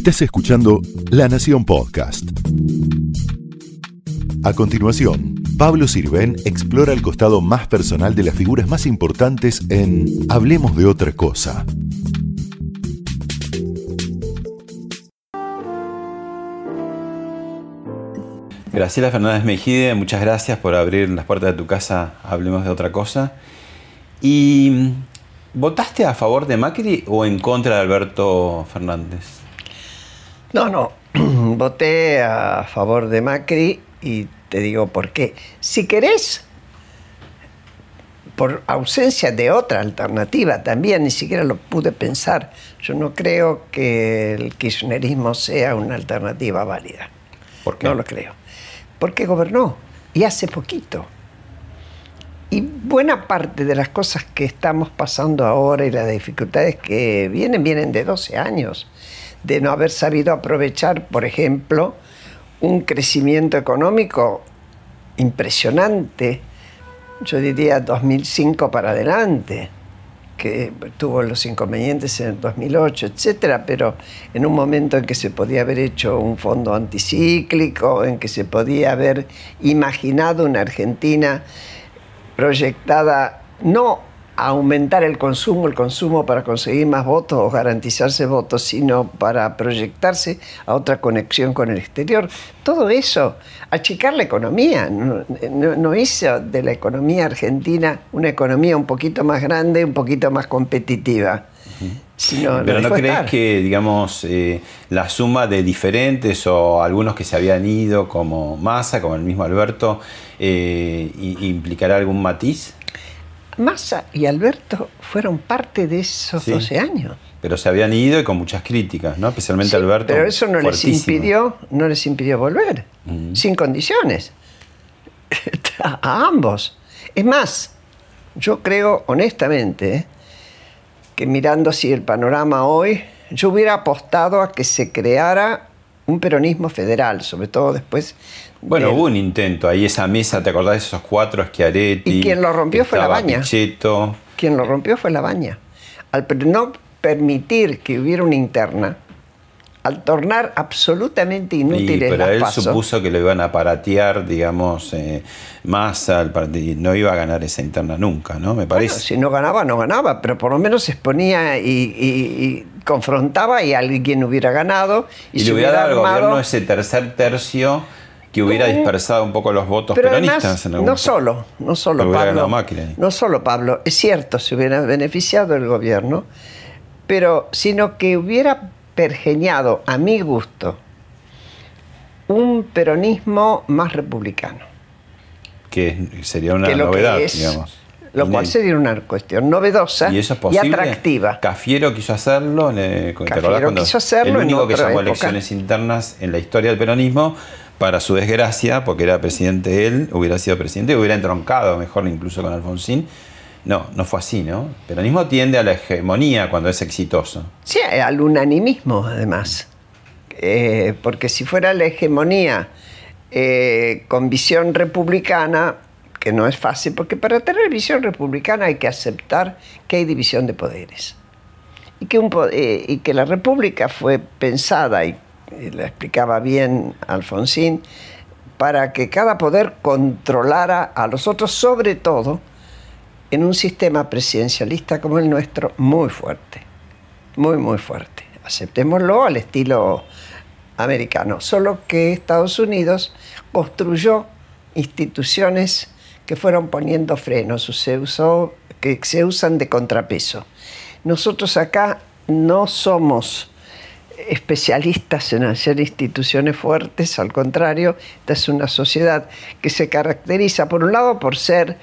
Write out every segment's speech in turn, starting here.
Estás escuchando La Nación Podcast. A continuación, Pablo Sirven explora el costado más personal de las figuras más importantes en Hablemos de otra cosa. Graciela Fernández Mejide, muchas gracias por abrir las puertas de tu casa, hablemos de otra cosa. ¿Y votaste a favor de Macri o en contra de Alberto Fernández? No, no, voté a favor de Macri y te digo por qué. Si querés, por ausencia de otra alternativa también, ni siquiera lo pude pensar. Yo no creo que el kirchnerismo sea una alternativa válida. ¿Por qué? No lo creo porque gobernó y hace poquito. Y buena parte de las cosas que estamos pasando ahora y las dificultades que vienen, vienen de 12 años, de no haber sabido aprovechar, por ejemplo, un crecimiento económico impresionante, yo diría 2005 para adelante que tuvo los inconvenientes en el 2008, etcétera, pero en un momento en que se podía haber hecho un fondo anticíclico, en que se podía haber imaginado una Argentina proyectada no aumentar el consumo, el consumo para conseguir más votos o garantizarse votos, sino para proyectarse a otra conexión con el exterior. Todo eso, achicar la economía, no, hizo de la economía argentina una economía un poquito más grande, un poquito más competitiva. Pero no crees que, digamos, eh, la suma de diferentes o algunos que se habían ido, como Massa, como el mismo Alberto, eh, implicará algún matiz? Massa y Alberto fueron parte de esos 12 años. Pero se habían ido y con muchas críticas, ¿no? Especialmente Alberto. Pero eso no les impidió, no les impidió volver, mm. sin condiciones. a ambos. Es más, yo creo honestamente que mirando así el panorama hoy, yo hubiera apostado a que se creara un peronismo federal, sobre todo después. Bueno, hubo un intento ahí, esa mesa, ¿te acordás de esos cuatro, Schiaretti? Y quien lo rompió fue la baña. Pichetto. Quien lo rompió fue la baña. Al no permitir que hubiera una interna, al tornar absolutamente inútil pero él supuso que lo iban a paratear, digamos, eh, más al partido. No iba a ganar esa interna nunca, ¿no? Me parece. si no ganaba, no ganaba, pero por lo menos se exponía y, confrontaba y alguien hubiera ganado. Y, le hubiera dado al gobierno ese tercer tercio que hubiera dispersado un poco los votos peronistas. en no solo, no solo Pablo. No solo Pablo, es cierto, se hubiera beneficiado el gobierno, pero sino que hubiera pergeñado, a mi gusto, un peronismo más republicano. Que sería una novedad, digamos. Lo cual sería una cuestión novedosa y, atractiva. Cafiero quiso hacerlo. Cafiero quiso hacerlo el único que llamó elecciones internas en la historia del peronismo, para su desgracia, porque era presidente él, hubiera sido presidente, hubiera entroncado mejor incluso con Alfonsín. No, no fue así, ¿no? El peronismo tiende a la hegemonía cuando es exitoso. Sí, al unanimismo, además. Eh, porque si fuera la hegemonía eh, con visión republicana, que no es fácil, porque para tener visión republicana hay que aceptar que hay división de poderes. Y que, eh, la república fue pensada, y, y lo explicaba bien Alfonsín, para que cada poder controlara a los otros, sobre todo en un sistema presidencialista como el nuestro muy fuerte, muy, muy fuerte. Aceptémoslo al estilo americano, solo que Estados Unidos construyó instituciones que fueron poniendo frenos, que se usan de contrapeso. Nosotros acá no somos especialistas en hacer instituciones fuertes, al contrario, esta es una sociedad que se caracteriza, por un lado, por ser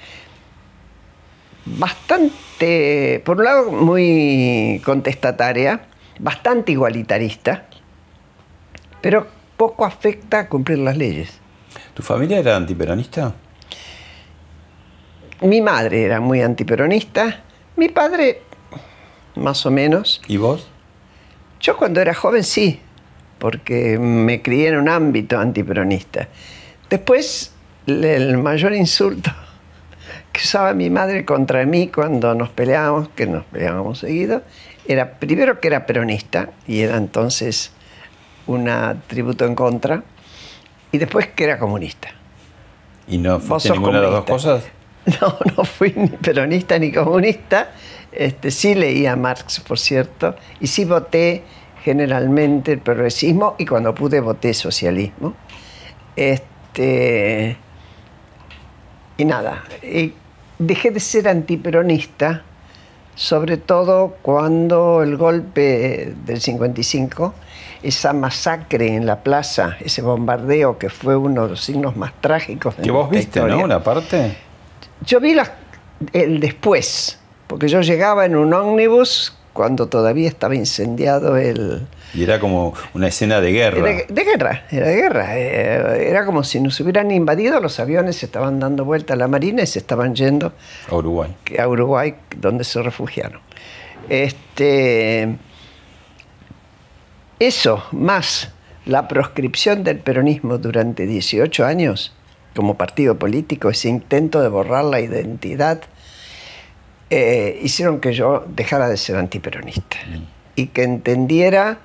bastante, por un lado, muy contestataria, bastante igualitarista, pero poco afecta a cumplir las leyes. ¿Tu familia era antiperonista? Mi madre era muy antiperonista, mi padre más o menos. ¿Y vos? Yo cuando era joven sí, porque me crié en un ámbito antiperonista. Después, el mayor insulto usaba mi madre contra mí cuando nos peleábamos, que nos peleábamos seguido, era primero que era peronista y era entonces un tributo en contra, y después que era comunista. ¿Y no fuiste ninguna de las dos cosas? No, no fui ni peronista ni comunista. Este, sí leía Marx, por cierto, y sí voté generalmente el progresismo y cuando pude voté socialismo. Este, y nada, y dejé de ser antiperonista, sobre todo cuando el golpe del 55, esa masacre en la plaza, ese bombardeo que fue uno de los signos más trágicos de Que vos viste, ¿no? Una parte. Yo vi el después, porque yo llegaba en un ómnibus cuando todavía estaba incendiado el... Y era como una escena de guerra. de guerra, era de guerra. Eh, era como si nos hubieran invadido, los aviones estaban dando vuelta a la marina y se estaban yendo a Uruguay. A Uruguay, donde se refugiaron. Este, eso, más la proscripción del peronismo durante 18 años como partido político, ese intento de borrar la identidad eh, hicieron que yo dejara de ser antiperonista mm. y que entendiera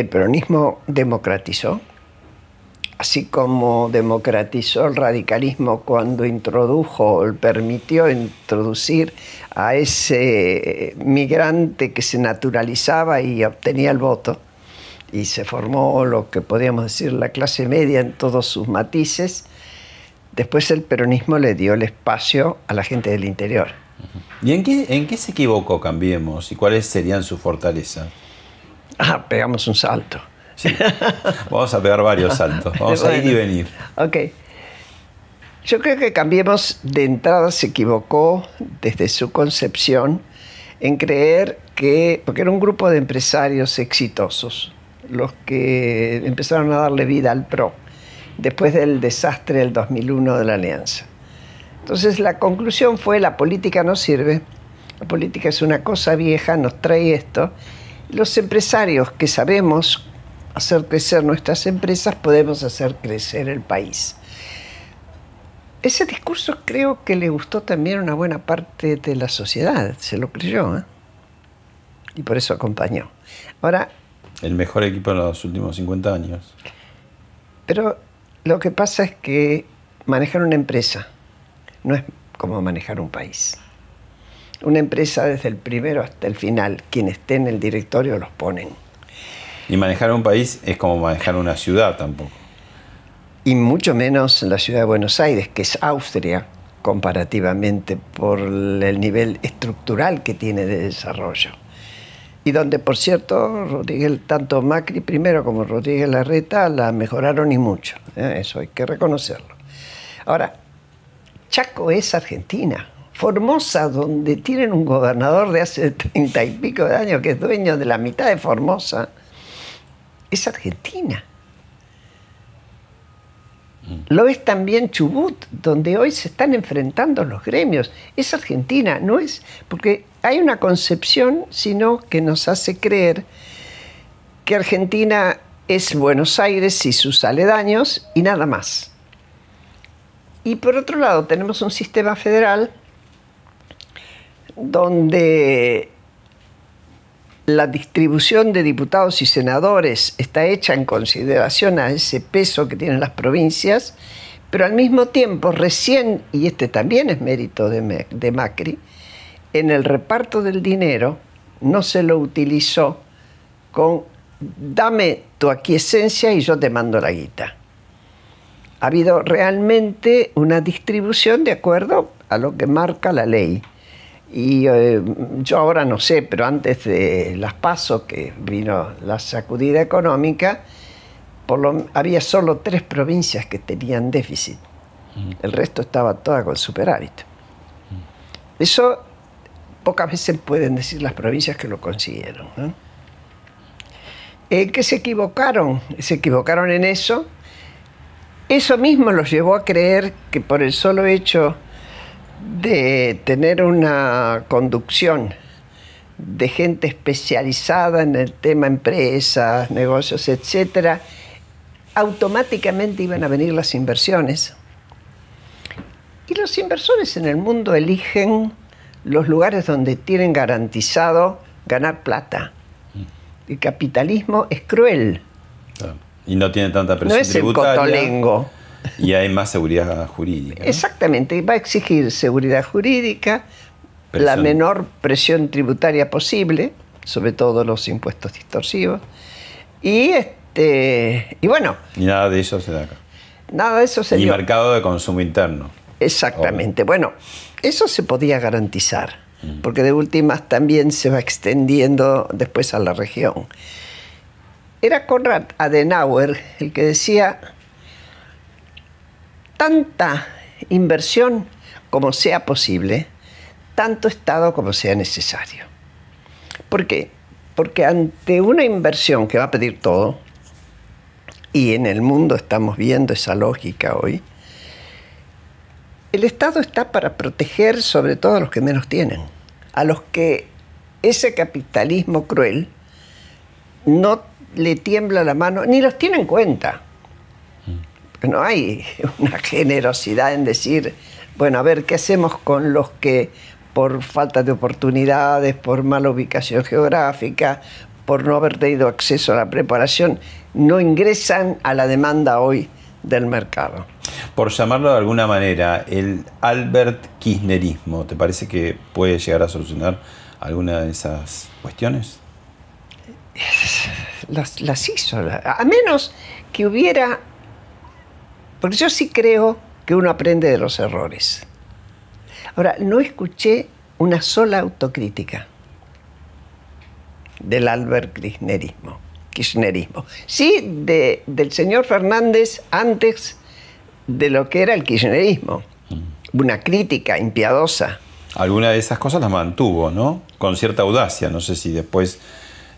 el peronismo democratizó, así como democratizó el radicalismo cuando introdujo, permitió introducir a ese migrante que se naturalizaba y obtenía el voto, y se formó lo que podríamos decir la clase media en todos sus matices, después el peronismo le dio el espacio a la gente del interior ¿Y en qué, qué se equivocó Cambiemos y cuáles serían sus fortalezas? Ah, pegamos un salto. Vamos a pegar varios saltos. Vamos a ir y venir. Ok. Yo creo que Cambiemos de entrada se equivocó desde su concepción en creer que, porque era un grupo de empresarios exitosos, los que empezaron a darle vida al PRO después del desastre del 2001 de la Alianza. Entonces la conclusión fue la política no sirve, la política es una cosa vieja, nos trae esto. Los empresarios que sabemos hacer crecer nuestras empresas podemos hacer crecer el país. Ese discurso creo que le gustó también a una buena parte de la sociedad, se lo creyó, ¿eh? y por eso acompañó. Ahora... El mejor equipo de los últimos 50 años. Pero lo que pasa es que manejar una empresa no es como manejar un país. Una empresa desde el primero hasta el final, quien esté en el directorio los ponen. Y manejar un país es como manejar una ciudad tampoco. Y mucho menos la ciudad de Buenos Aires, que es Austria comparativamente por el nivel estructural que tiene de desarrollo. Y donde, por cierto, Rodríguez, tanto Macri primero como Rodríguez Larreta la mejoraron y mucho. ¿eh? Eso hay que reconocerlo. Ahora, Chaco es Argentina. Formosa, donde tienen un gobernador de hace treinta y pico de años que es dueño de la mitad de Formosa, es Argentina. Mm. Lo es también Chubut, donde hoy se están enfrentando los gremios. Es Argentina, no es porque hay una concepción, sino que nos hace creer que Argentina es Buenos Aires y sus aledaños y nada más. Y por otro lado, tenemos un sistema federal donde la distribución de diputados y senadores está hecha en consideración a ese peso que tienen las provincias, pero al mismo tiempo recién, y este también es mérito de, Macri, en el reparto del dinero no se lo utilizó con dame tu aquiescencia y yo te mando la guita ha habido realmente una distribución de acuerdo a lo que marca la ley. Y eh, yo ahora no sé, pero antes de las pasos que vino la sacudida económica, por lo, había solo tres provincias que tenían déficit. El resto estaba toda con superávit. Eso pocas veces pueden decir las provincias que lo consiguieron. ¿no? Eh, que se equivocaron, se equivocaron en eso eso mismo los llevó a creer que por el solo hecho de tener una conducción de gente especializada en el tema empresas, negocios, etcétera, automáticamente iban a venir las inversiones. Y los inversores en el mundo eligen los lugares donde tienen garantizado ganar plata. El capitalismo es cruel Y no tiene tanta No presión es el cotolengo. Y hay más seguridad jurídica. ¿no? Exactamente, va a exigir seguridad jurídica, la menor presión tributaria posible, sobre todo los impuestos distorsivos. Y este y bueno, Y nada de eso se da acá. nada de eso se Y dio. mercado de consumo interno. Exactamente. Bueno, eso se podía garantizar, Mm. porque de últimas también se va extendiendo después a la región. Era Konrad Adenauer el que decía, tanta inversión como sea posible, tanto Estado como sea necesario. ¿Por qué? Porque ante una inversión que va a pedir todo, y en el mundo estamos viendo esa lógica hoy, el Estado está para proteger sobre todo a los que menos tienen, a los que ese capitalismo cruel no le tiembla la mano ni los tiene en cuenta. No hay una generosidad en decir, bueno, a ver, ¿qué hacemos con los que por falta de oportunidades, por mala ubicación geográfica, por no haber tenido acceso a la preparación, no ingresan a la demanda hoy del mercado? Por llamarlo de alguna manera, el Albert Kirchnerismo, ¿te parece que puede llegar a solucionar alguna de esas cuestiones? las, las hizo. A menos que hubiera. Porque yo sí creo que uno aprende de los errores. Ahora, no escuché una sola autocrítica del Albert Kirchnerismo. Kirchnerismo. Sí, de- del señor Fernández antes de lo que era el kirchnerismo. Una crítica impiadosa. Alguna de esas cosas las mantuvo, ¿no? Con cierta audacia. No sé si después,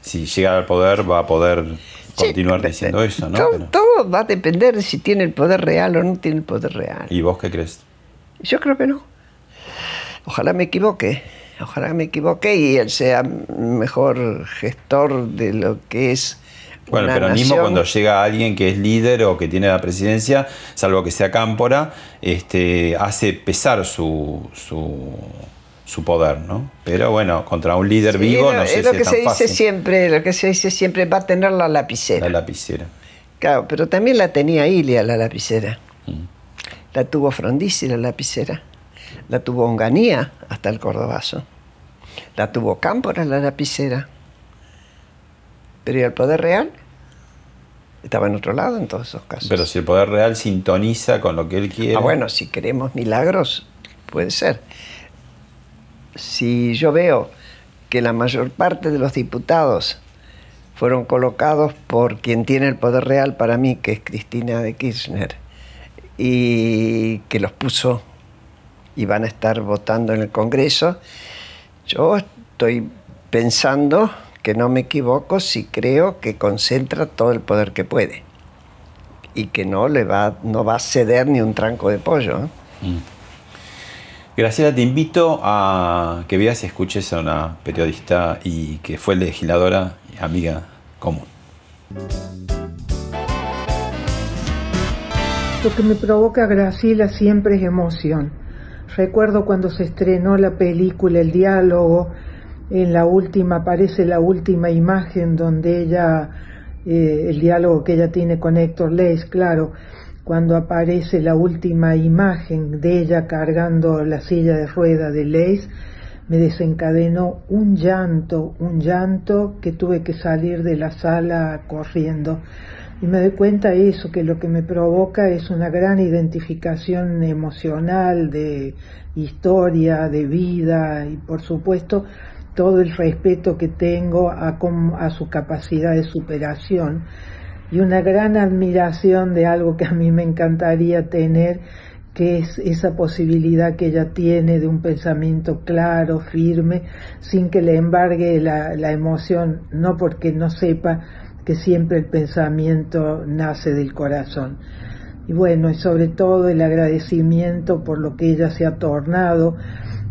si llega al poder, va a poder continuar diciendo eso, ¿no? Todo, Pero- todo va a depender de si tiene el poder real o no tiene el poder real. ¿Y vos qué crees? Yo creo que no. Ojalá me equivoque. Ojalá me equivoque y él sea mejor gestor de lo que es. Bueno, el peronismo nación. cuando llega alguien que es líder o que tiene la presidencia, salvo que sea cámpora, este, hace pesar su, su, su poder, ¿no? Pero bueno, contra un líder Sí, vivo es no sé es lo si que es se dice siempre, lo que se dice siempre va a tener la lapicera. La lapicera. Claro, pero también la tenía Ilia la lapicera. Mm. La tuvo Frondizi la lapicera. La tuvo Onganía hasta el Cordobazo. La tuvo Cámpora la lapicera. Pero ¿y el poder real? Estaba en otro lado en todos esos casos. Pero si el poder real sintoniza con lo que él quiere. Ah, bueno, si queremos milagros, puede ser. Si yo veo que la mayor parte de los diputados fueron colocados por quien tiene el poder real para mí, que es Cristina de Kirchner, y que los puso y van a estar votando en el Congreso, yo estoy pensando que no me equivoco si creo que concentra todo el poder que puede y que no le va, no va a ceder ni un tranco de pollo. ¿eh? Graciela, te invito a que veas y escuches a una periodista y que fue legisladora y amiga común. Lo que me provoca Graciela siempre es emoción. Recuerdo cuando se estrenó la película El diálogo, en la última aparece la última imagen donde ella, eh, el diálogo que ella tiene con Héctor Leis, claro, cuando aparece la última imagen de ella cargando la silla de rueda de Leis, me desencadenó un llanto, un llanto que tuve que salir de la sala corriendo. Y me doy cuenta eso, que lo que me provoca es una gran identificación emocional de historia, de vida y por supuesto todo el respeto que tengo a, a su capacidad de superación y una gran admiración de algo que a mí me encantaría tener, que es esa posibilidad que ella tiene de un pensamiento claro, firme, sin que le embargue la, la emoción, no porque no sepa que siempre el pensamiento nace del corazón. Y bueno, y sobre todo el agradecimiento por lo que ella se ha tornado,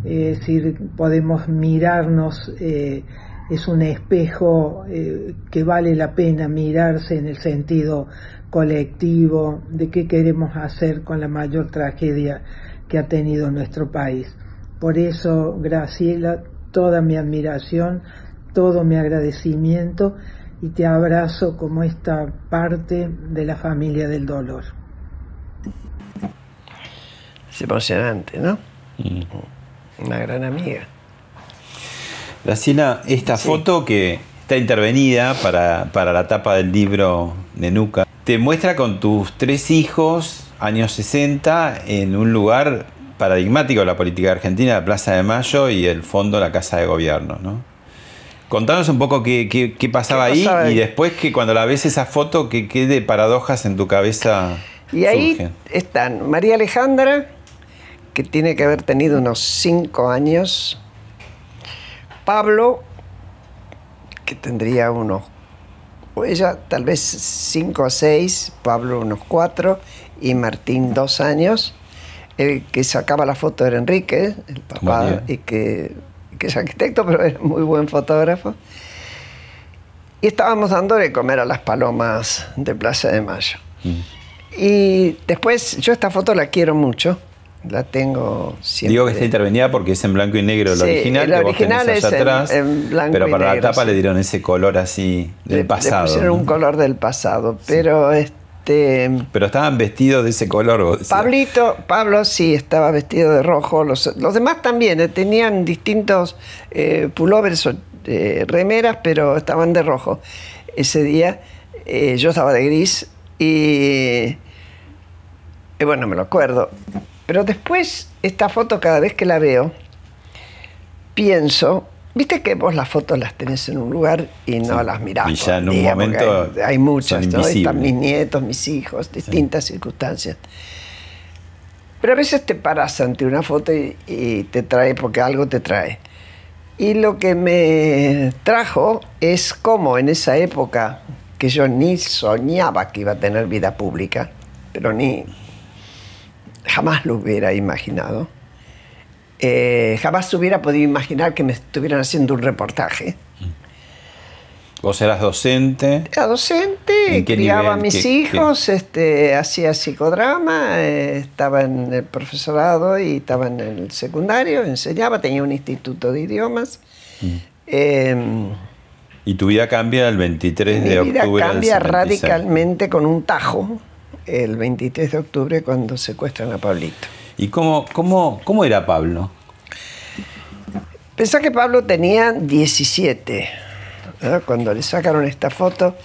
es decir, podemos mirarnos, eh, es un espejo eh, que vale la pena mirarse en el sentido colectivo de qué queremos hacer con la mayor tragedia que ha tenido nuestro país. Por eso, Graciela, toda mi admiración, todo mi agradecimiento y te abrazo como esta parte de la familia del dolor. Es emocionante, ¿no? Una gran amiga. Graciela, esta foto que está intervenida para, para la tapa del libro de Nuca, te muestra con tus tres hijos, años 60, en un lugar paradigmático de la política argentina, la Plaza de Mayo y el fondo la Casa de Gobierno, ¿no? Contanos un poco qué, qué- qué pasaba ¿Qué ahí pasaba ahí? y después que cuando la ves esa foto, ¿qué, qué de paradojas en tu cabeza Y ahí surgen? están María Alejandra, que tiene que haber tenido unos cinco años, Pablo, que tendría unos, o ella tal vez cinco o seis, Pablo unos cuatro, y Martín dos años. El que sacaba la foto era Enrique, el papá, María. y que, que es arquitecto, pero era muy buen fotógrafo. Y estábamos dándole de comer a las palomas de Plaza de Mayo. Y después, yo esta foto la quiero mucho, la tengo siempre. Digo que está intervenida porque es en blanco y negro el Sí, original, el que vos original tenés allá es atrás, en blanco pero y para negro, la tapa sí. le dieron ese color así Le- del le pasado. pusieron ¿no? un color del pasado, pero este Pero estaban vestidos de ese color. vos. Pablito, Pablo sí estaba vestido de rojo, los, los demás también, eh, tenían distintos eh, pullovers o eh, remeras, pero estaban de rojo. Ese día eh, yo estaba de gris y bueno, me lo acuerdo. Pero después, esta foto cada vez que la veo, pienso, viste que vos las fotos las tenés en un lugar y no Sí. las mirás. Y ya en un día, momento Hay, hay muchas, ¿no? Están mis nietos, mis hijos, distintas circunstancias. Pero a veces te paras ante una foto y, y te trae, porque algo te trae. Y lo que me trajo es cómo en esa época, que yo ni soñaba que iba a tener vida pública, pero ni jamás lo hubiera imaginado, eh, jamás hubiera podido imaginar que me estuvieran haciendo un reportaje. Vos eras docente. Era docente, ¿En qué criaba a mis ¿Qué- qué? hijos, Este, hacía psicodrama, eh, estaba en el profesorado y estaba en el secundario, enseñaba, tenía un instituto de idiomas. Mm. Eh, Y tu vida cambia el 23 mi de vida octubre del cambia 76. radicalmente con un tajo el 23 de octubre cuando secuestran a Pablito. ¿Y cómo, cómo, cómo era Pablo? Pensá que Pablo tenía 17 ¿no? cuando le sacaron esta foto.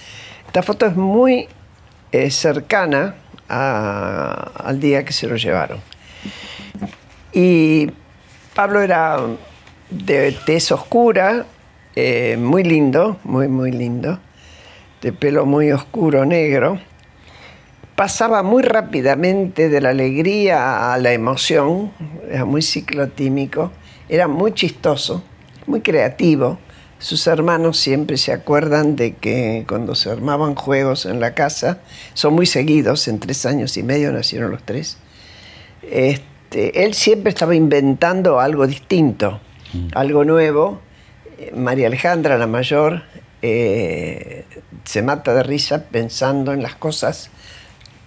Esta foto es muy eh, cercana a- al día que se lo llevaron. Y Pablo era de tez oscura, eh, muy lindo, muy, muy lindo, de pelo muy oscuro, negro. Pasaba muy rápidamente de la alegría a la emoción, era muy ciclotímico, era muy chistoso, muy creativo. Sus hermanos siempre se acuerdan de que cuando se armaban juegos en la casa, son muy seguidos, en tres años y medio nacieron los tres, este, él siempre estaba inventando algo distinto, algo nuevo. Eh, María Alejandra, la mayor, eh, se mata de risa pensando en las cosas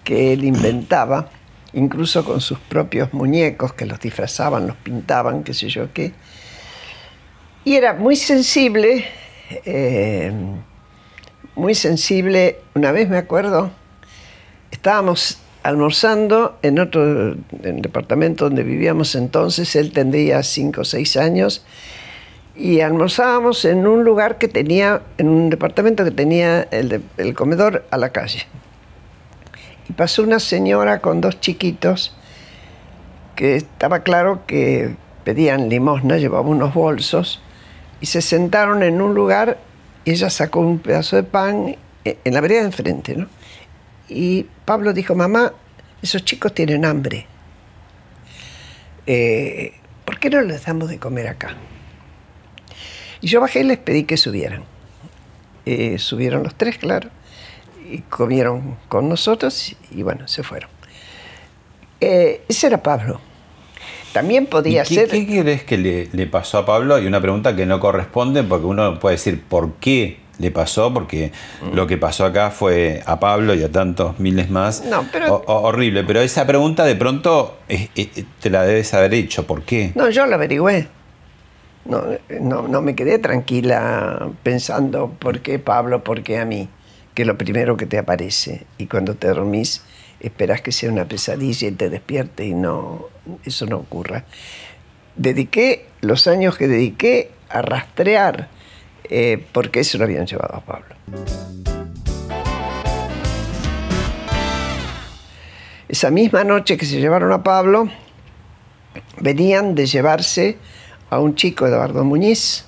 que él inventaba, incluso con sus propios muñecos que los disfrazaban, los pintaban, qué sé yo qué. Y era muy sensible, eh, muy sensible. Una vez me acuerdo, estábamos almorzando en otro departamento donde vivíamos entonces, él tendría cinco o seis años, y almorzábamos en un lugar que tenía, en un departamento que tenía el comedor a la calle. Y pasó una señora con dos chiquitos que estaba claro que pedían limosna, llevaba unos bolsos, y se sentaron en un lugar y ella sacó un pedazo de pan eh, en la vereda de enfrente, ¿no? Y Pablo dijo, mamá, esos chicos tienen hambre. Eh, ¿Por qué no les damos de comer acá? Y yo bajé y les pedí que subieran. Eh, subieron los tres, claro, y comieron con nosotros y bueno, se fueron. Eh, ese era Pablo. También ¿Y podía qué, ser... qué crees que le, le pasó a Pablo? Y una pregunta que no corresponde porque uno puede decir por qué le pasó, porque Mm. lo que pasó acá fue a Pablo y a tantos miles más. No, pero- O- o- horrible, pero esa pregunta de pronto eh, eh, te la debes haber hecho. ¿Por qué? No, yo lo averigüé. No, no, no me quedé tranquila pensando por qué Pablo, por qué a mí, que es lo primero que te aparece. Y cuando te dormís, esperas que sea una pesadilla y te despierte y no, eso no ocurra. Dediqué los años que dediqué a rastrear eh, por qué se lo habían llevado a Pablo. Esa misma noche que se llevaron a Pablo, venían de llevarse a un chico, Eduardo Muñiz,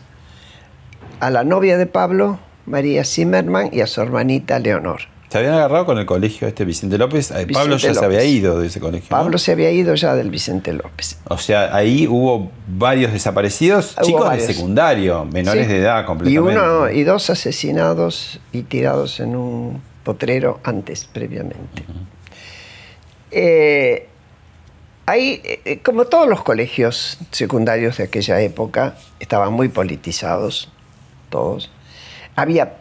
a la novia de Pablo, María Zimmerman, y a su hermanita Leonor. Se habían agarrado con el colegio este Vicente López. Eh, Pablo ya se había ido de ese colegio. Pablo se había ido ya del Vicente López. O sea, ahí hubo varios desaparecidos, chicos de secundario, menores de edad completamente. Y uno y dos asesinados y tirados en un potrero antes, previamente. Eh, ahí, eh, como todos los colegios secundarios de aquella época, estaban muy politizados, todos. Había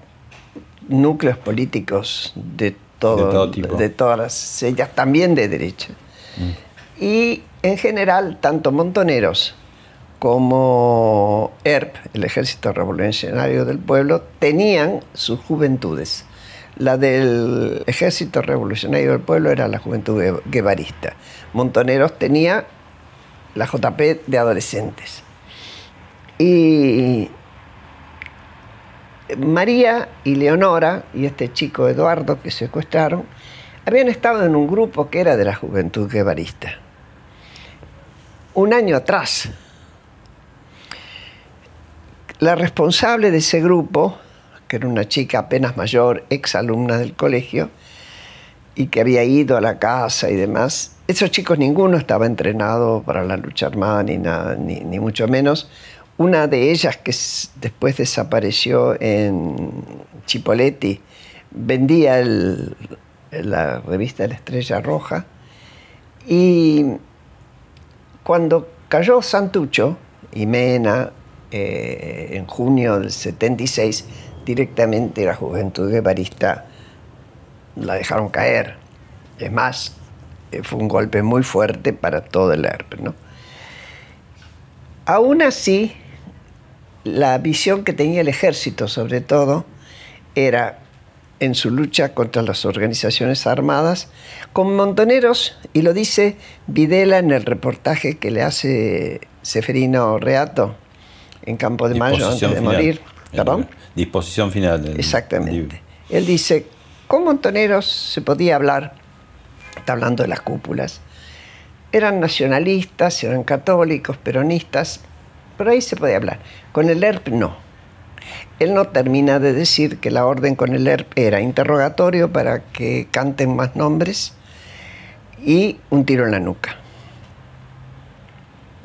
núcleos políticos de todo, de, todas las sellas, también de derecha. Mm. Y en general, tanto montoneros como ERP, el Ejército Revolucionario del Pueblo, tenían sus juventudes. La del Ejército Revolucionario del Pueblo era la juventud guevarista. Montoneros tenía la JP de adolescentes. Y María y Leonora y este chico Eduardo que secuestraron habían estado en un grupo que era de la juventud guevarista. Un año atrás, la responsable de ese grupo, que era una chica apenas mayor, ex alumna del colegio, y que había ido a la casa y demás, esos chicos ninguno estaba entrenado para la lucha armada ni nada, ni, ni mucho menos. Una de ellas que después desapareció en Chipoletti, vendía la revista La Estrella Roja y cuando cayó Santucho y Mena eh, en junio del 76, directamente la juventud guevarista la dejaron caer. Es más, eh, fue un golpe muy fuerte para todo el ERP. ¿no? Aún así, la visión que tenía el ejército, sobre todo, era en su lucha contra las organizaciones armadas, con montoneros, y lo dice Videla en el reportaje que le hace Seferino Reato en Campo de Mayo antes de morir. ¿Perdón? Disposición final. Del, Exactamente. Él dice, con montoneros se podía hablar, está hablando de las cúpulas, eran nacionalistas, eran católicos, peronistas, pero ahí se puede hablar. Con el ERP no. Él no termina de decir que la orden con el ERP era interrogatorio para que canten más nombres y un tiro en la nuca.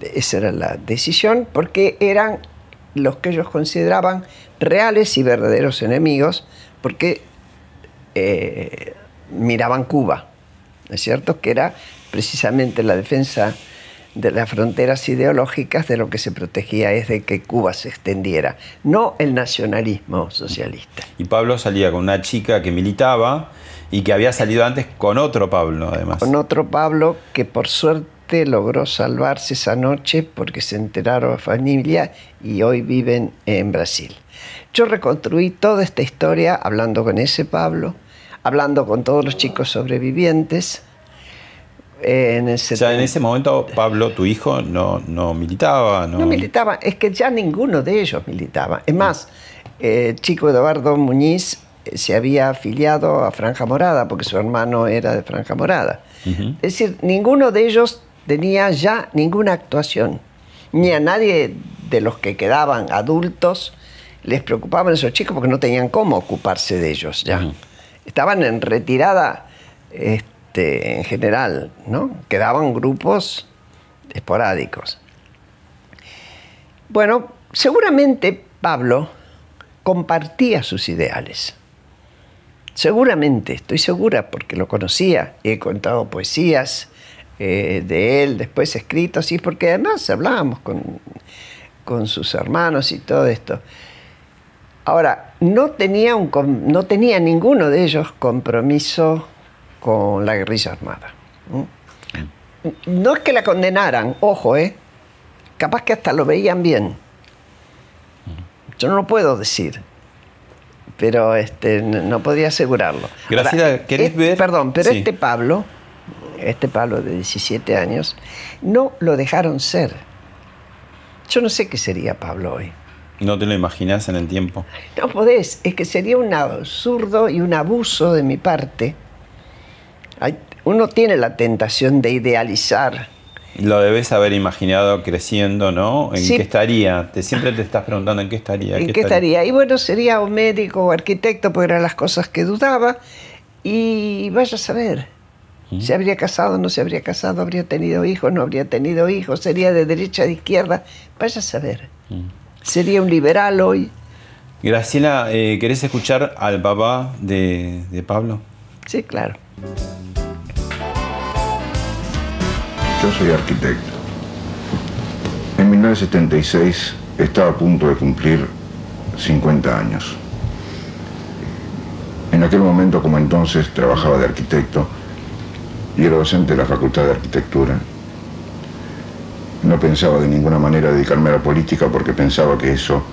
Esa era la decisión porque eran los que ellos consideraban reales y verdaderos enemigos porque eh, miraban Cuba, ¿no es cierto? Que era precisamente la defensa de las fronteras ideológicas de lo que se protegía es de que Cuba se extendiera, no el nacionalismo socialista. Y Pablo salía con una chica que militaba y que había salido antes con otro Pablo, además. Con otro Pablo que por suerte logró salvarse esa noche porque se enteraron a familia y hoy viven en Brasil. Yo reconstruí toda esta historia hablando con ese Pablo, hablando con todos los chicos sobrevivientes, en o sea, en ese momento Pablo, tu hijo, no, no militaba. No... militaba, es que ya ninguno de ellos militaba. Es más, el chico Eduardo Muñiz eh, se había afiliado a Franja Morada porque su hermano era de Franja Morada. Es decir, ninguno de ellos tenía ya ninguna actuación, ni a nadie de los que quedaban adultos les preocupaban esos chicos porque no tenían cómo ocuparse de ellos ya. Estaban en retirada. Este, este, en general, ¿no? Quedaban grupos esporádicos. Bueno, seguramente Pablo compartía sus ideales. Seguramente, estoy segura, porque lo conocía. He contado poesías eh, de él, después escritos, y porque además hablábamos con, con sus hermanos y todo esto. Ahora, no tenía, un, no tenía ninguno de ellos compromiso con la guerrilla armada. No es que la condenaran, ojo, ¿eh? capaz que hasta lo veían bien, Yo no lo puedo decir, pero este, no podía asegurarlo. Graciela, ¿querés ver? Perdón, pero Sí. este Pablo, este Pablo de 17 años, no lo dejaron ser. Yo no sé qué sería Pablo hoy. No te lo imaginas en el tiempo. No podés, es que sería un absurdo y un abuso de mi parte. Hay- uno tiene la tentación de idealizar. Lo debes haber imaginado creciendo, ¿no? ¿En Sí. qué estaría? Te, siempre te estás preguntando en qué estaría. ¿En qué estaría? Y bueno, sería un médico o arquitecto, porque eran las cosas que dudaba. Y vaya a saber. ¿Se habría casado, no se habría casado? ¿Habría tenido hijos, no habría tenido hijos? ¿Sería de derecha, de izquierda? Vaya a saber. ¿Sería un liberal hoy? Graciela, eh, ¿querés escuchar al papá de, de Pablo? Sí, claro. Yo soy arquitecto. En 1976 estaba a punto de cumplir 50 años. En aquel momento, como entonces, trabajaba de arquitecto y era docente de la Facultad de Arquitectura. No pensaba de ninguna manera dedicarme a la política porque pensaba que eso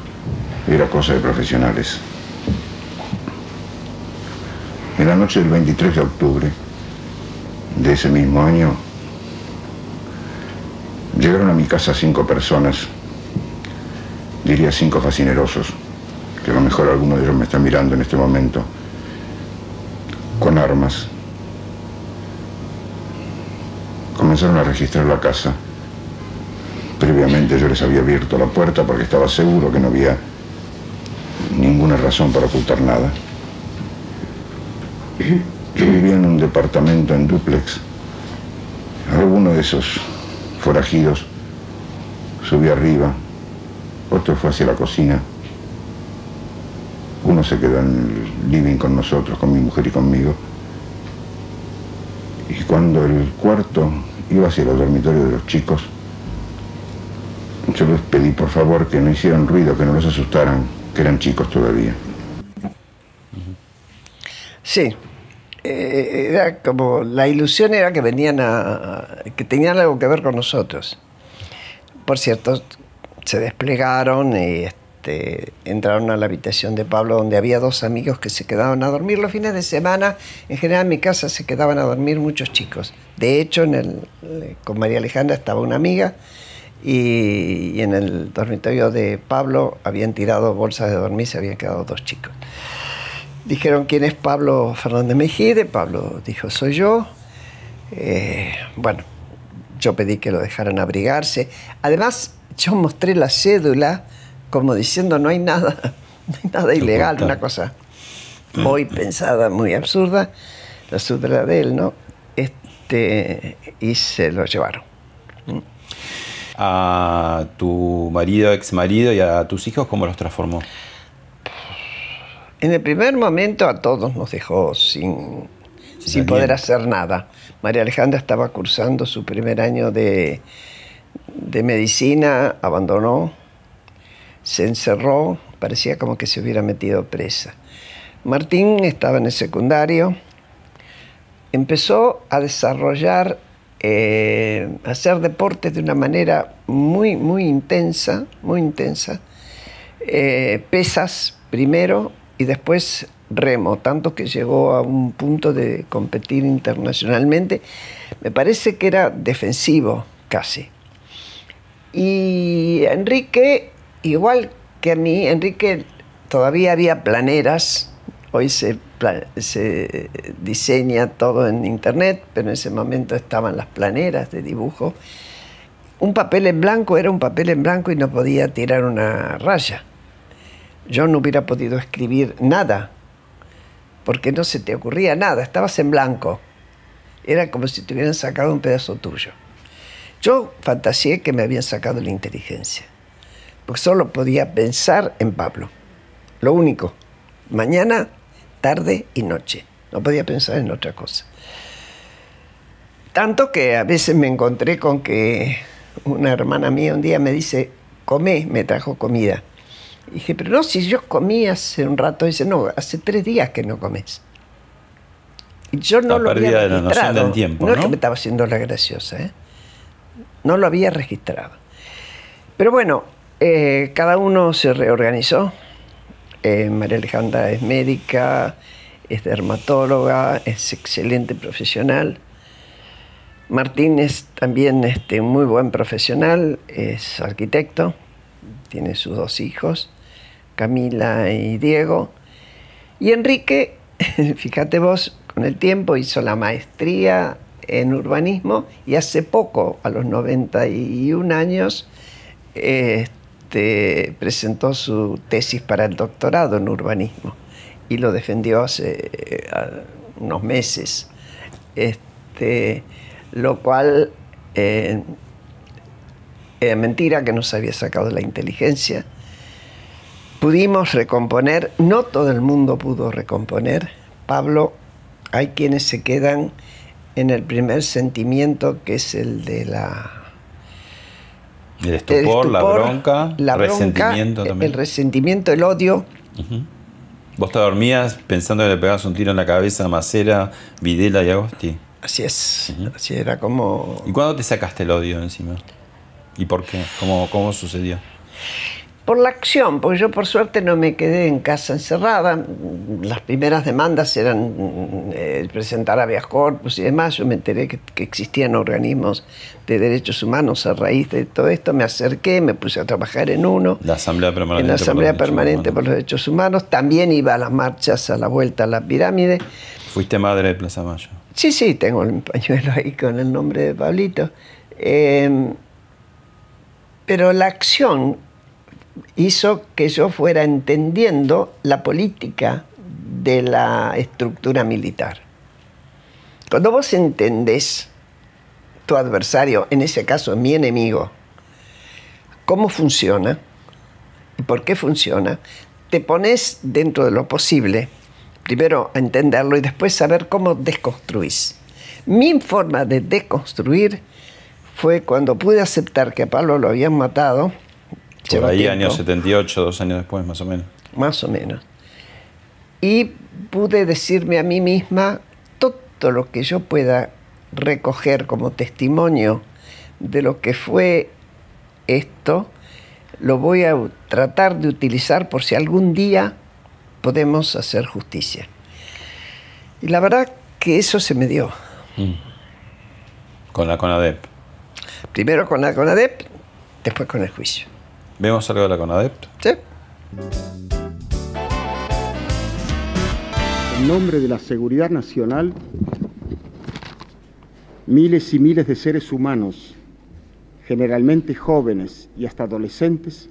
era cosa de profesionales. En la noche del 23 de octubre de ese mismo año, Llegaron a mi casa cinco personas, diría cinco fascinerosos, que a lo mejor alguno de ellos me está mirando en este momento, con armas. Comenzaron a registrar la casa. Previamente yo les había abierto la puerta porque estaba seguro que no había ninguna razón para ocultar nada. Yo vivía en un departamento en duplex. Alguno de esos forajidos subió arriba, otro fue hacia la cocina, uno se quedó en el living con nosotros, con mi mujer y conmigo. Y cuando el cuarto iba hacia el dormitorio de los chicos, yo les pedí por favor que no hicieran ruido, que no los asustaran, que eran chicos todavía. Sí. Eh, era como la ilusión era que venían a, que tenían algo que ver con nosotros. Por cierto, se desplegaron y este, entraron a la habitación de Pablo donde había dos amigos que se quedaban a dormir los fines de semana. En general en mi casa se quedaban a dormir muchos chicos. De hecho, en el, con María Alejandra estaba una amiga y, y en el dormitorio de Pablo habían tirado bolsas de dormir, se habían quedado dos chicos. Dijeron quién es Pablo Fernández Mejide. Pablo dijo, soy yo. Eh, bueno, yo pedí que lo dejaran abrigarse. Además, yo mostré la cédula como diciendo no hay nada, no hay nada ilegal, una cosa hoy pensada muy absurda, la cédula de él, ¿no? Este, y se lo llevaron. A tu marido, ex marido y a tus hijos, ¿cómo los transformó? En el primer momento a todos nos dejó sin, sin poder hacer nada. María Alejandra estaba cursando su primer año de, de medicina, abandonó, se encerró, parecía como que se hubiera metido presa. Martín estaba en el secundario, empezó a desarrollar, eh, a hacer deporte de una manera muy, muy intensa, muy intensa. Eh, pesas primero y después remo, tanto que llegó a un punto de competir internacionalmente. Me parece que era defensivo casi. Y Enrique, igual que a mí, Enrique todavía había planeras, hoy se, se diseña todo en internet, pero en ese momento estaban las planeras de dibujo. Un papel en blanco era un papel en blanco y no podía tirar una raya. Yo no hubiera podido escribir nada, porque no se te ocurría nada, estabas en blanco. Era como si te hubieran sacado un pedazo tuyo. Yo fantaseé que me habían sacado la inteligencia, porque solo podía pensar en Pablo. Lo único, mañana, tarde y noche. No podía pensar en otra cosa. Tanto que a veces me encontré con que una hermana mía un día me dice, come, me trajo comida. Y dije, pero no, si yo comí hace un rato, dice, no, hace tres días que no comes. Y yo no La lo había de la registrado. del tiempo, no es que me estaba haciendo la graciosa, ¿eh? No lo había registrado. Pero bueno, Eh, cada uno se reorganizó. Eh, María Alejandra es médica, es dermatóloga, es excelente profesional. Martín es también este, muy buen profesional, es arquitecto, tiene sus dos hijos, Camila y Diego. Y Enrique, fíjate vos, con el tiempo hizo la maestría en urbanismo y hace poco, a los 91 años, este, presentó su tesis para el doctorado en urbanismo y lo defendió hace eh, unos meses. Este, lo cual eh, era mentira que nos había sacado la inteligencia. Pudimos recomponer, no todo el mundo pudo recomponer. Pablo, hay quienes se quedan en el primer sentimiento que es el de la... El estupor, la bronca, el resentimiento también. El resentimiento, el odio. ¿Vos te dormías pensando que le pegabas un tiro en la cabeza a Macera, Videla y Agosti? Así es, así era como... ¿Y cuándo te sacaste el odio encima? ¿Y por qué? ¿Cómo, cómo sucedió? Por la acción, porque yo por suerte no me quedé en casa encerrada. Las primeras demandas eran eh, presentar habeas corpus y demás. Yo me enteré que, existían organismos de derechos humanos a raíz de todo esto. Me acerqué, me puse a trabajar en uno. La Asamblea Permanente. En la Asamblea Permanente por los Derechos Humanos. También iba a las marchas a la vuelta a la pirámide. Fuiste madre de Plaza Mayo. Sí, sí, tengo el pañuelo ahí con el nombre de Pablito. Em, pero la acción hizo que yo fuera entendiendo la política de la estructura militar. Cuando vos entendés tu adversario, en ese caso mi enemigo, cómo funciona y por qué funciona, te pones dentro de lo posible primero entenderlo y después saber cómo desconstruís. Mi forma de deconstruir fue cuando pude aceptar que a Pablo lo habían matado. Por ahí, año 78, dos años después, más o menos. Más o menos. Y pude decirme a mí misma todo lo que yo pueda recoger como testimonio de lo que fue esto, lo voy a tratar de utilizar por si algún día podemos hacer justicia. Y la verdad que eso se me dio. Mm. Con la CONADEP. Primero con la CONADEP, después con el juicio. ¿Vemos algo de la CONADEP? Sí. En nombre de la seguridad nacional, miles y miles de seres humanos, generalmente jóvenes y hasta adolescentes,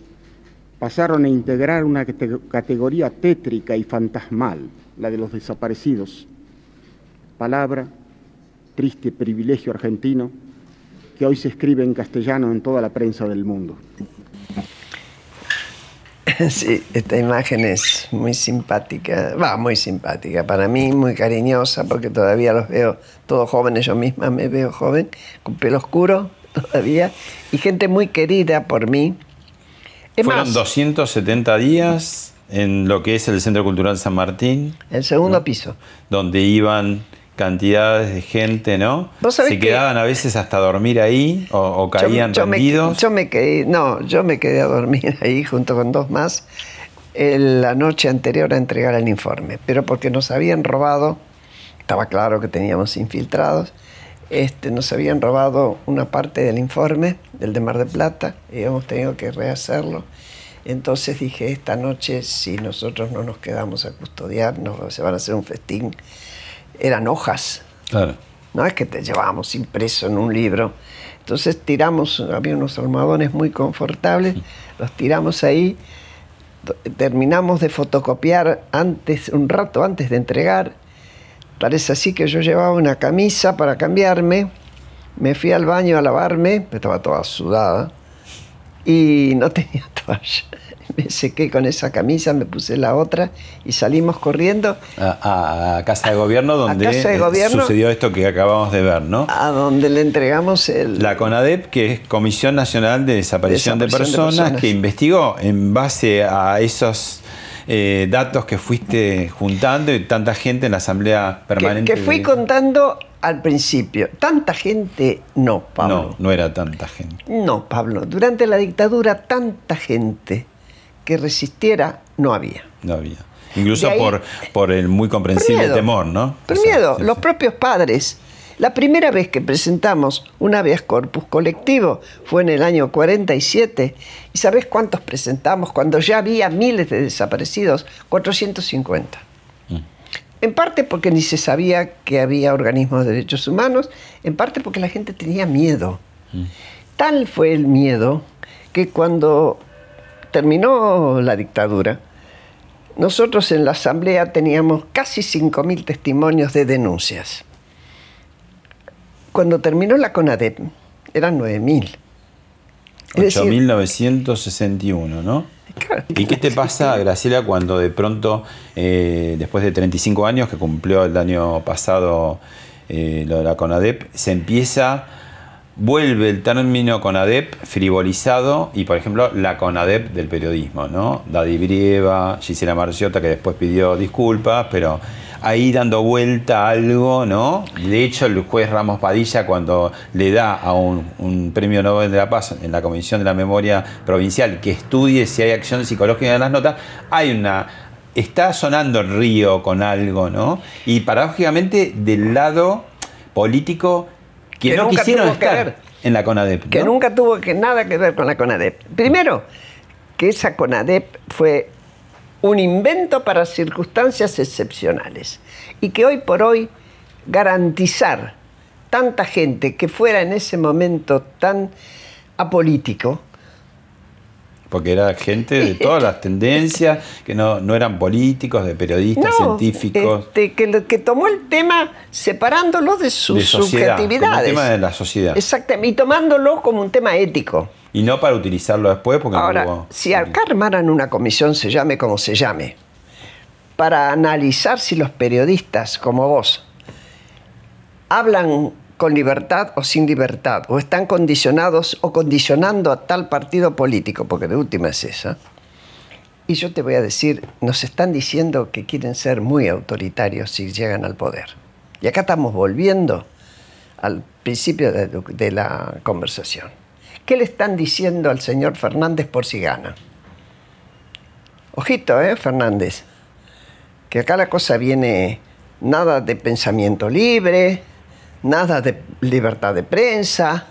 pasaron a integrar una categoría tétrica y fantasmal, la de los desaparecidos. Palabra, triste privilegio argentino, que hoy se escribe en castellano en toda la prensa del mundo. Sí, esta imagen es muy simpática, va, muy simpática, para mí muy cariñosa, porque todavía los veo todos jóvenes, yo misma me veo joven, con pelo oscuro todavía, y gente muy querida por mí, fueron 270 días en lo que es el Centro Cultural San Martín. El segundo piso. Donde iban cantidades de gente, ¿no? Se quedaban a veces hasta dormir ahí o, caían yo, yo Me, quedé, no, yo me quedé a dormir ahí junto con dos más la noche anterior a entregar el informe, pero porque nos habían robado, estaba claro que teníamos infiltrados, este, nos habían robado una parte del informe, del de Mar de Plata, y hemos tenido que rehacerlo. Entonces dije, esta noche si nosotros no nos quedamos a custodiar, se van a hacer un festín. Eran hojas. Claro. No es que te llevábamos impreso en un libro. Entonces tiramos, había unos almohadones muy confortables, los tiramos ahí, terminamos de fotocopiar antes, un rato antes de entregar, Parece así que yo llevaba una camisa para cambiarme, me fui al baño a lavarme, estaba toda sudada y no tenía toalla. Me sequé con esa camisa, me puse la otra y salimos corriendo. A, Casa de Gobierno, donde sucedió esto que acabamos de ver, ¿no? A donde le entregamos el... La CONADEP, que es Comisión Nacional de Desaparición, de, personas, que investigó en base a esos eh, datos que fuiste juntando y tanta gente en la Asamblea Permanente. Que, fui contando al principio. Tanta gente, no, Pablo. No, no era tanta gente. No, Pablo. Durante la dictadura, tanta gente que resistiera no había. No había. Incluso ahí- por, por el muy comprensible miedo. temor, ¿no? Por O sea, miedo, sí, los sí. propios padres. La primera vez que presentamos un habeas corpus colectivo fue en el año 47. ¿Y sabes cuántos presentamos cuando ya había miles de desaparecidos? 450. En parte porque ni se sabía que había organismos de derechos humanos, en parte porque la gente tenía miedo. Mm. Tal fue el miedo que cuando terminó la dictadura, nosotros en la asamblea teníamos casi 5.000 testimonios de denuncias. Cuando terminó la CONADEP, eran 9.000. Es decir, 8.961, ¿no? ¿Y qué te pasa, Graciela, cuando de pronto, eh, después de 35 años que cumplió el año pasado eh, lo de la CONADEP, se empieza, vuelve el término CONADEP frivolizado y, por ejemplo, la CONADEP del periodismo, ¿no? Dadi Brieva, Gisela Marciota, que después pidió disculpas, pero ahí dando vuelta a algo, ¿no? De hecho, el juez Ramos Padilla, cuando le da a un, un premio Nobel de la Paz en la Comisión de la Memoria Provincial que estudie si hay acción psicológica en las notas, hay una. Está sonando el río con algo, ¿no? Y paradójicamente, del lado político, que, Que no nunca quisieron estar ver. en la CONADEP. que nunca tuvo que nada que ver con la CONADEP. Primero, que esa CONADEP fue un invento para circunstancias excepcionales y que hoy por hoy garantizar tanta gente que fuera en ese momento tan apolítico, Porque era gente de todas las tendencias, que no, no eran políticos, de periodistas, no, científicos. este, que, lo- que tomó el tema separándolo de sus de sociedad, como un subjetividades. tema de la sociedad. Exactamente, y tomándolo como un tema ético. Y no para utilizarlo después, porque no Ahora, hubo- si acá armaran una comisión, se llame como se llame, para analizar si los periodistas como vos hablan con libertad o sin libertad, o están condicionados o condicionando a tal partido político, porque de última es esa. Y yo te voy a decir, nos están diciendo que quieren ser muy autoritarios si llegan al poder. Y acá estamos volviendo al principio de, de la conversación. ¿Qué le están diciendo al señor Fernández por si gana? Ojito, ¿eh, Fernández? Que acá la cosa viene nada de pensamiento libre, nada de libertad de prensa.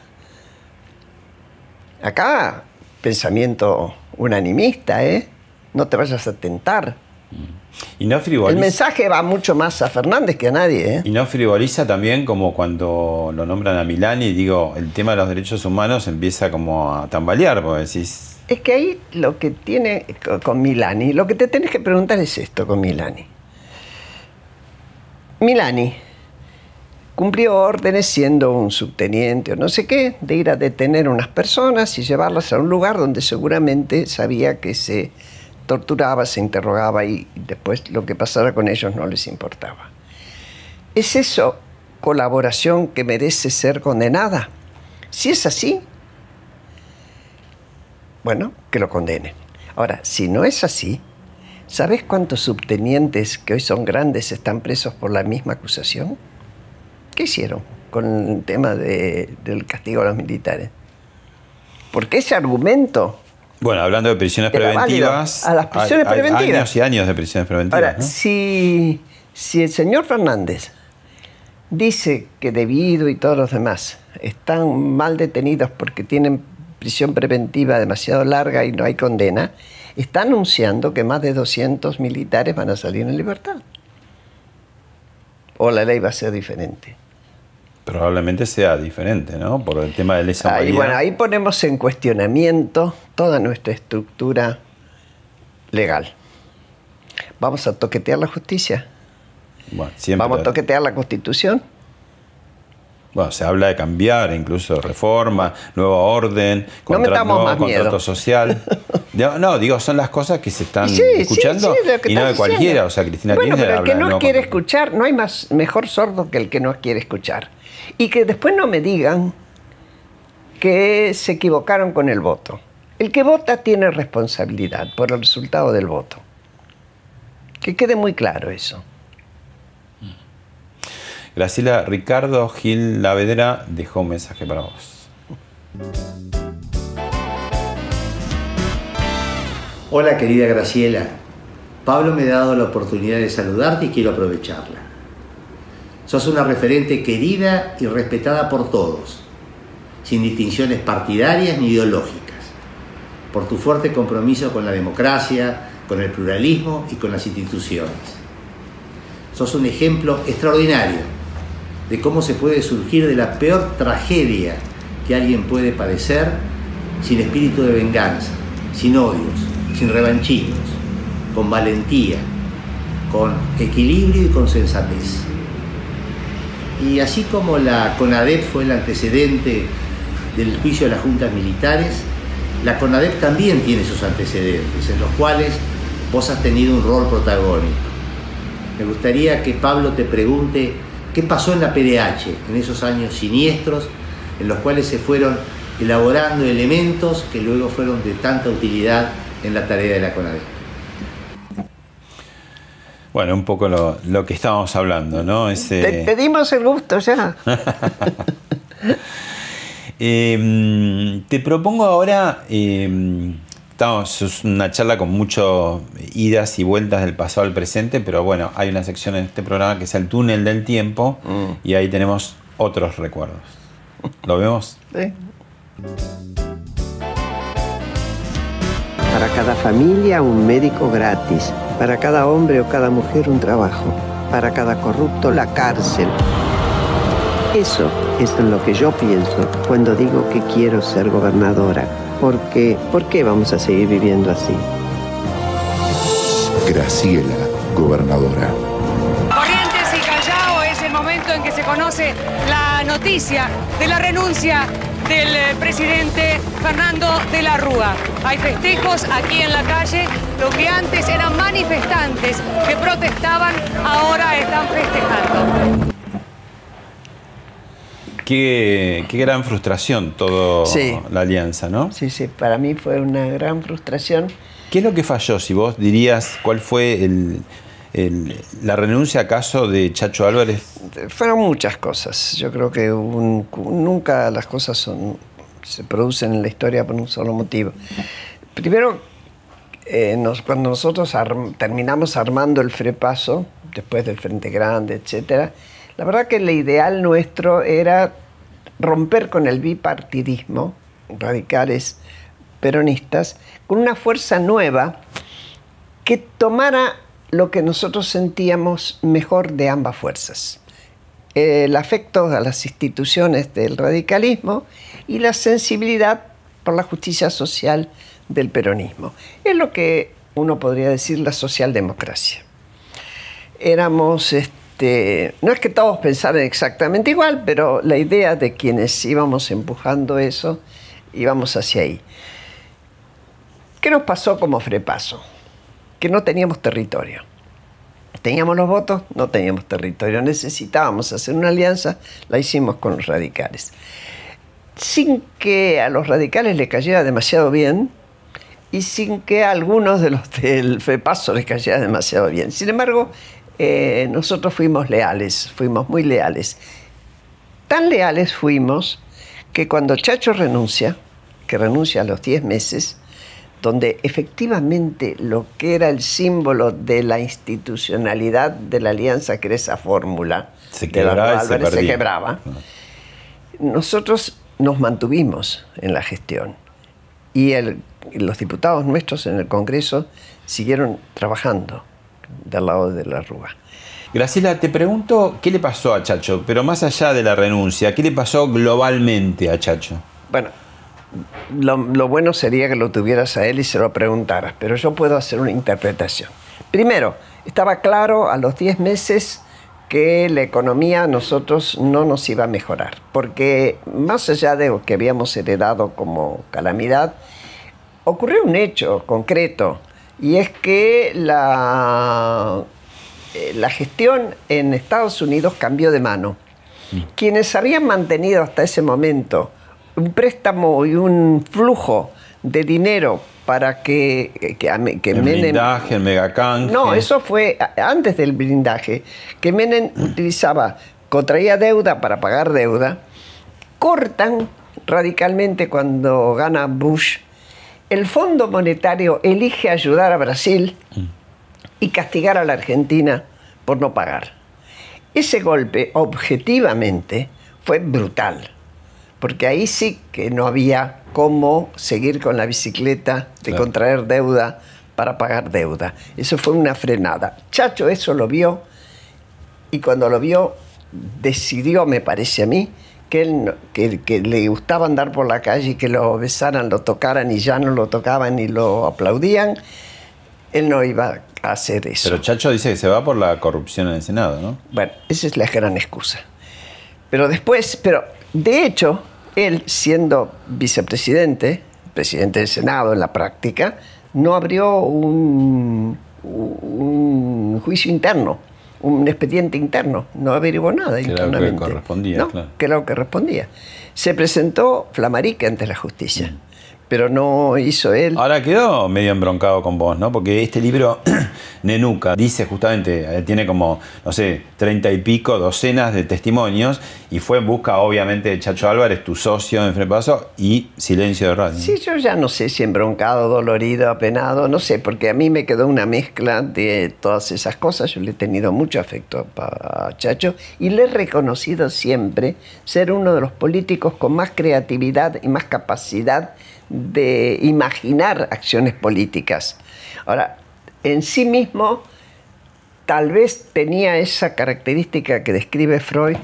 Acá, pensamiento unanimista, ¿eh? No te vayas a tentar. Y no El mensaje va mucho más a Fernández que a nadie, ¿eh? Y no frivoliza también como cuando lo nombran a Milán y digo, el tema de los derechos humanos empieza como a tambalear, porque decís, Es que ahí lo que tiene co- con Milani, lo que te tenés que preguntar es esto con Milani. Milani cumplió órdenes siendo un subteniente o no sé qué, de ir a detener unas personas y llevarlas a un lugar donde seguramente sabía que se torturaba, se interrogaba y después lo que pasara con ellos no les importaba. ¿Es eso colaboración que merece ser condenada? Si es así, bueno, que lo condenen. Ahora, si no es así, ¿sabes cuántos subtenientes que hoy son grandes están presos por la misma acusación? ¿Qué hicieron con el tema de- del castigo a los militares? Porque ese argumento... bueno, hablando de prisiones preventivas, A las prisiones hay- hay preventivas. años y años de prisiones preventivas. Ahora, ¿no? si, si el señor Fernández dice que debido y todos los demás están mal detenidos porque tienen prisión preventiva demasiado larga y no hay condena, está anunciando que más de 200 militares van a salir en libertad. O la ley va a ser diferente. Probablemente sea diferente, ¿no? Por el tema de lesa Ahí, bueno, ahí ponemos en cuestionamiento toda nuestra estructura legal. ¿Vamos a toquetear la justicia? Bueno, ¿Vamos a toquetear la constitución? Bueno, se habla de cambiar, incluso reforma, nuevo orden, No metamos nuevo más contrato miedo. social. No, no, digo, son las cosas que se están sí, escuchando sí, y no de cualquiera. O sea, Cristina bueno, pero el que no quiere contrato. escuchar, no hay más mejor sordo que el que no quiere escuchar. Y que después no me digan que se equivocaron con el voto. El que vota tiene responsabilidad por el resultado del voto. Que quede muy claro eso. Graciela, Ricardo Gil Lavedera dejó un mensaje para vos. Hola querida Graciela, Pablo me ha dado la oportunidad de saludarte y quiero aprovecharla. Sos una referente querida y respetada por todos, sin distinciones partidarias ni ideológicas, por tu fuerte compromiso con la democracia, con el pluralismo y con las instituciones. Sos un ejemplo extraordinario de cómo se puede surgir de la peor tragedia que alguien puede padecer sin espíritu de venganza, sin odios, sin revanchismos, con valentía, con equilibrio y con sensatez. Y así como la CONADEP fue el antecedente del juicio de las juntas militares, la CONADEP también tiene sus antecedentes, en los cuales vos has tenido un rol protagónico. Me gustaría que Pablo te pregunte qué pasó en la PDH, en esos años siniestros, en los cuales se fueron elaborando elementos que luego fueron de tanta utilidad en la tarea de la CONADEP. Bueno, un poco lo, que estábamos hablando, ¿no? Ese... Te, dimos el gusto ya. Em, te propongo ahora, eh, estamos, es una charla con muchas idas y vueltas del pasado al presente, pero bueno, hay una sección en este programa que es el túnel del tiempo mm. y ahí tenemos otros recuerdos. ¿Lo vemos? Sí. Para cada familia un médico gratis para cada hombre o cada mujer un trabajo, para cada corrupto la cárcel. Eso es en lo que yo pienso cuando digo que quiero ser gobernadora. Porque, ¿por qué vamos a seguir viviendo así? Graciela, gobernadora. Corrientes y Callao es el momento en que se conoce la noticia de la renuncia del eh, presidente Fernando de la Rúa. Hay festejos aquí en la calle, lo que antes eran manifestantes que protestaban, ahora están festejando. Qué, gran frustración toda la alianza, ¿no? Sí, sí, para mí fue una gran frustración. ¿Qué es lo que falló? Si vos dirías cuál fue el, ¿La renuncia acaso de Chacho Álvarez? Fueron muchas cosas. Yo creo que nunca las cosas son, se producen en la historia por un solo motivo. Primero, eh, cuando nosotros terminamos armando el Frepaso, después del Frente Grande, etc., la verdad que el ideal nuestro era romper con el bipartidismo, radicales peronistas, con una fuerza nueva que tomara lo que nosotros sentíamos mejor de ambas fuerzas. El afecto a las instituciones del radicalismo y la sensibilidad por la justicia social del peronismo. Es lo que uno podría decir la socialdemocracia. Éramos, este, no es que todos pensaran exactamente igual, pero la idea de quienes íbamos empujando eso, íbamos hacia ahí. ¿Qué nos pasó como frepaso? Que no teníamos territorio. Teníamos los votos, no teníamos territorio. Necesitábamos hacer una alianza, la hicimos con los radicales. Sin que a los radicales les cayera demasiado bien y sin que a algunos de los del FEPASO les cayera demasiado bien. Sin embargo, eh, nosotros fuimos leales, fuimos muy leales. Tan leales fuimos que cuando Chacho renuncia, que renuncia a los 10 meses, donde efectivamente lo que era el símbolo de la institucionalidad de la alianza, que era esa fórmula, se quebraba, se, quebraba. Nosotros nos mantuvimos en la gestión y los diputados nuestros en el Congreso siguieron trabajando del lado de la Rúa. Graciela, te pregunto qué le pasó a Chacho, pero más allá de la renuncia, ¿qué le pasó globalmente a Chacho? Bueno, lo, bueno sería que lo tuvieras a él y se lo preguntaras, pero yo puedo hacer una interpretación. Primero, estaba claro a los 10 meses que la economía a nosotros no nos iba a mejorar, porque más allá de lo que habíamos heredado como calamidad, ocurrió un hecho concreto, y es que la, eh, la gestión en Estados Unidos cambió de mano. Mm. Quienes habían mantenido hasta ese momento un préstamo y un flujo de dinero para que, que, el blindaje, el megacanje. No, eso fue antes del blindaje, que Menem utilizaba contraía deuda para pagar deuda, cortan radicalmente cuando gana Bush. El Fondo Monetario elige ayudar a Brasil y castigar a la Argentina por no pagar. Ese golpe, objetivamente, fue brutal, porque ahí sí que no había cómo seguir con la bicicleta de Claro. contraer deuda para pagar deuda. Eso fue una frenada. Chacho eso lo vio y cuando lo vio decidió, me parece a mí, que, él que, que le gustaba andar por la calle y que lo besaran, lo tocaran y ya no lo tocaban y lo aplaudían. Él no iba a hacer eso. Pero Chacho dice que se va por la corrupción en el Senado, ¿no? Bueno, esa es la gran excusa. Pero después, pero de hecho, él siendo vicepresidente, presidente del Senado en la práctica, no abrió un, un juicio interno, un expediente interno, no averiguó nada Que era lo que internamente. correspondía, No, claro. que era lo que respondía. Se presentó Flamarique ante la justicia, pero no hizo él. Ahora quedó medio embroncado con vos, ¿no? Porque este libro, Nenuca, dice justamente, eh, tiene como, no sé, treinta y pico, docenas de testimonios, y fue en busca, obviamente, de Chacho Álvarez, tu socio en Frepaso, y Silencio de Radio. Sí, yo ya no sé si embroncado, dolorido, apenado, no sé, porque a mí me quedó una mezcla de todas esas cosas. Yo le he tenido mucho afecto a Chacho y le he reconocido siempre ser uno de los políticos con más creatividad y más capacidad de imaginar acciones políticas. Ahora, en sí mismo, tal vez tenía esa característica que describe Freud,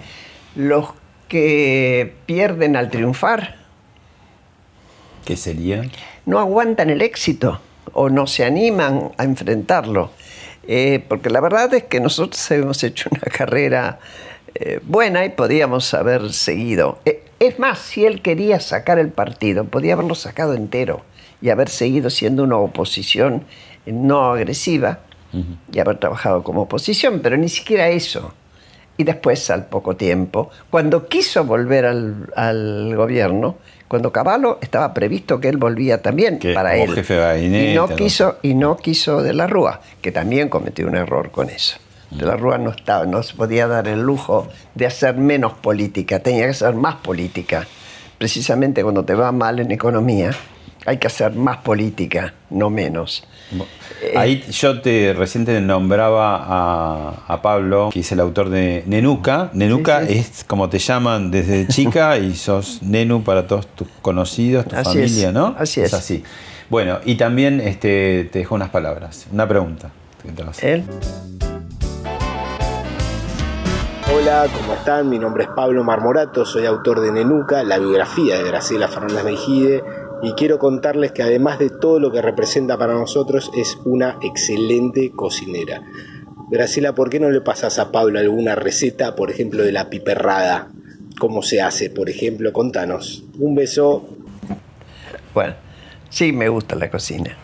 los que pierden al triunfar ¿Qué sería? no aguantan el éxito o no se animan a enfrentarlo. Eh, porque la verdad es que nosotros hemos hecho una carrera eh, buena y podíamos haber seguido. Eh, es más, si él quería sacar el partido, podía haberlo sacado entero y haber seguido siendo una oposición no agresiva y haber trabajado como oposición, pero ni siquiera eso. Y después, al poco tiempo, cuando quiso volver al, al gobierno, cuando Caballo estaba previsto que él volvía también Que para él. jefe y ¿no? quiso y no quiso de la Rúa, que también cometió un error con eso. De la Rúa no estaba, no se podía dar el lujo de hacer menos política, tenía que hacer más política. Precisamente cuando te va mal en economía, hay que hacer más política, no menos. Ahí yo te recién te nombraba a, a Pablo, que es el autor de Nenuca. Nenuca Sí, sí. es como te llaman desde chica y sos Nenu para todos tus conocidos, tu Así familia, es, ¿no? así es. así. Bueno, y también este, te dejo unas palabras, una pregunta. que te vas a hacer. Él Hola, ¿cómo están? Mi nombre es Pablo Marmorato, soy autor de Nenuca, la biografía de Graciela Fernández Mejide, y quiero contarles que además de todo lo que representa para nosotros, es una excelente cocinera. Graciela, ¿por qué no le pasas a Pablo alguna receta, por ejemplo, de la piperrada? ¿Cómo se hace, por ejemplo? Contanos. Un beso. Bueno, sí me gusta la cocina.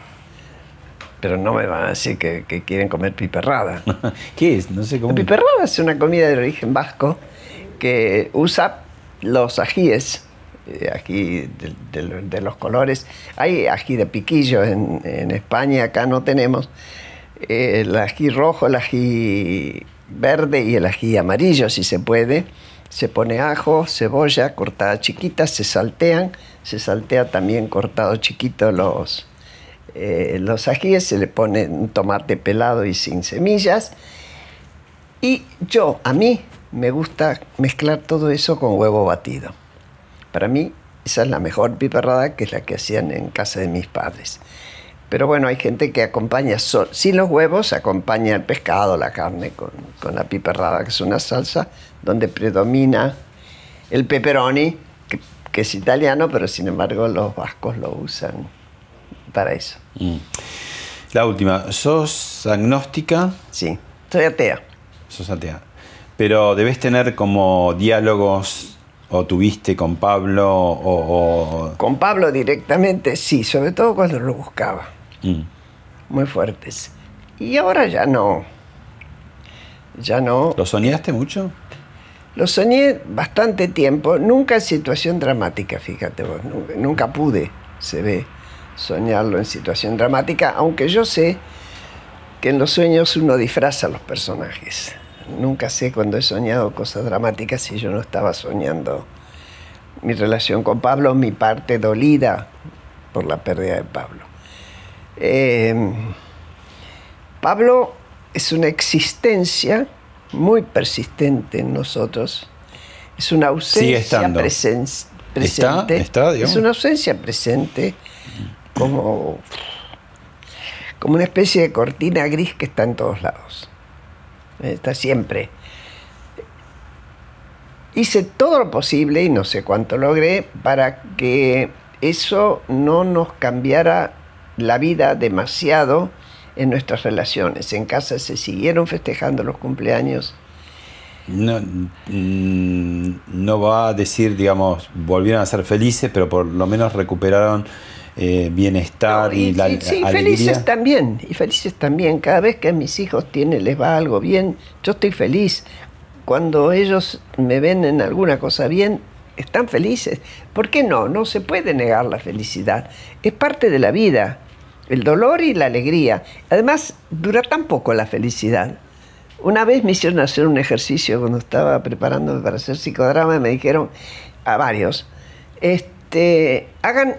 Pero no me van a decir que, que quieren comer piperrada. ¿Qué es? No sé cómo. La piperrada es una comida de origen vasco que usa los ajíes, eh, ají de, de- de los colores. Hay ají de piquillo en, en España, acá no tenemos. Eh, el ají rojo, el ají verde y el ají amarillo, si se puede. Se pone ajo, cebolla cortada chiquita, se saltean. Se saltea también cortado chiquito los, eh, los ajíes, se le pone tomate pelado y sin semillas. Y yo, a mí, me gusta mezclar todo eso con huevo batido. Para mí, esa es la mejor piperrada, que es la que hacían en casa de mis padres. Pero bueno, hay gente que acompaña, sol- sin los huevos, acompaña el pescado, la carne con, con la piperrada, que es una salsa donde predomina el pepperoni, que es italiano, pero sin embargo los vascos lo usan para eso. Mm. La última, ¿sos agnóstica? Sí, soy atea. Sos atea. Pero debes tener como diálogos, o tuviste con Pablo, o. o- Con Pablo directamente, sí, sobre todo cuando lo buscaba. Mm. muy fuertes. Y ahora ya no. Ya no. ¿Lo soñaste mucho? Lo soñé bastante tiempo, nunca en situación dramática, fíjate vos, nunca, nunca pude, se ve, soñarlo en situación dramática, aunque yo sé que en los sueños uno disfraza a los personajes. Nunca sé cuando he soñado cosas dramáticas si yo no estaba soñando mi relación con Pablo, mi parte dolida por la pérdida de Pablo. Eh, Pablo es una existencia muy persistente en nosotros. Es una ausencia presente. es una ausencia presente como, como una especie de cortina gris que está en todos lados. Está siempre. Hice todo lo posible, y no sé cuánto logré, para que eso no nos cambiara la vida demasiado en nuestras relaciones. En casa se siguieron festejando los cumpleaños. No, mm, no va a decir, digamos, volvieron a ser felices, pero por lo menos recuperaron eh, bienestar y, la sí, felices también, y felices también. Cada vez que a mis hijos tiene, les va algo bien, yo estoy feliz. Cuando ellos me ven en alguna cosa bien, están felices. ¿Por qué no? No se puede negar la felicidad. Es parte de la vida el dolor y la alegría. Además, dura tan poco la felicidad. Una vez me hicieron hacer un ejercicio cuando estaba preparándome para hacer psicodrama y me dijeron a varios, este, hagan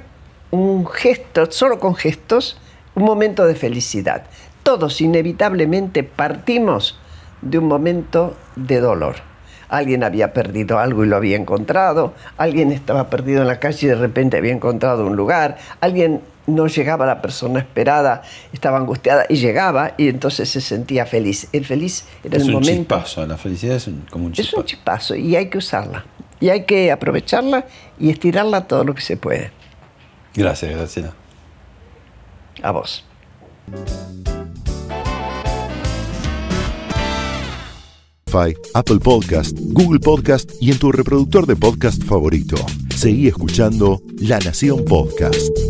un gesto, solo con gestos, un momento de felicidad. Todos inevitablemente partimos de un momento de dolor. Alguien había perdido algo y lo había encontrado, alguien estaba perdido en la calle y de repente había encontrado un lugar, alguien no llegaba la persona esperada, estaba angustiada y llegaba y entonces se sentía feliz. El feliz era el momento. Es un chispazo, la felicidad es como un chispazo. Es un chispazo y hay que usarla. Y hay que aprovecharla y estirarla todo lo que se puede. Gracias, Graciela. A vos. Apple Podcast, Google Podcast y en tu reproductor de podcast favorito. Seguí escuchando La Nación Podcast.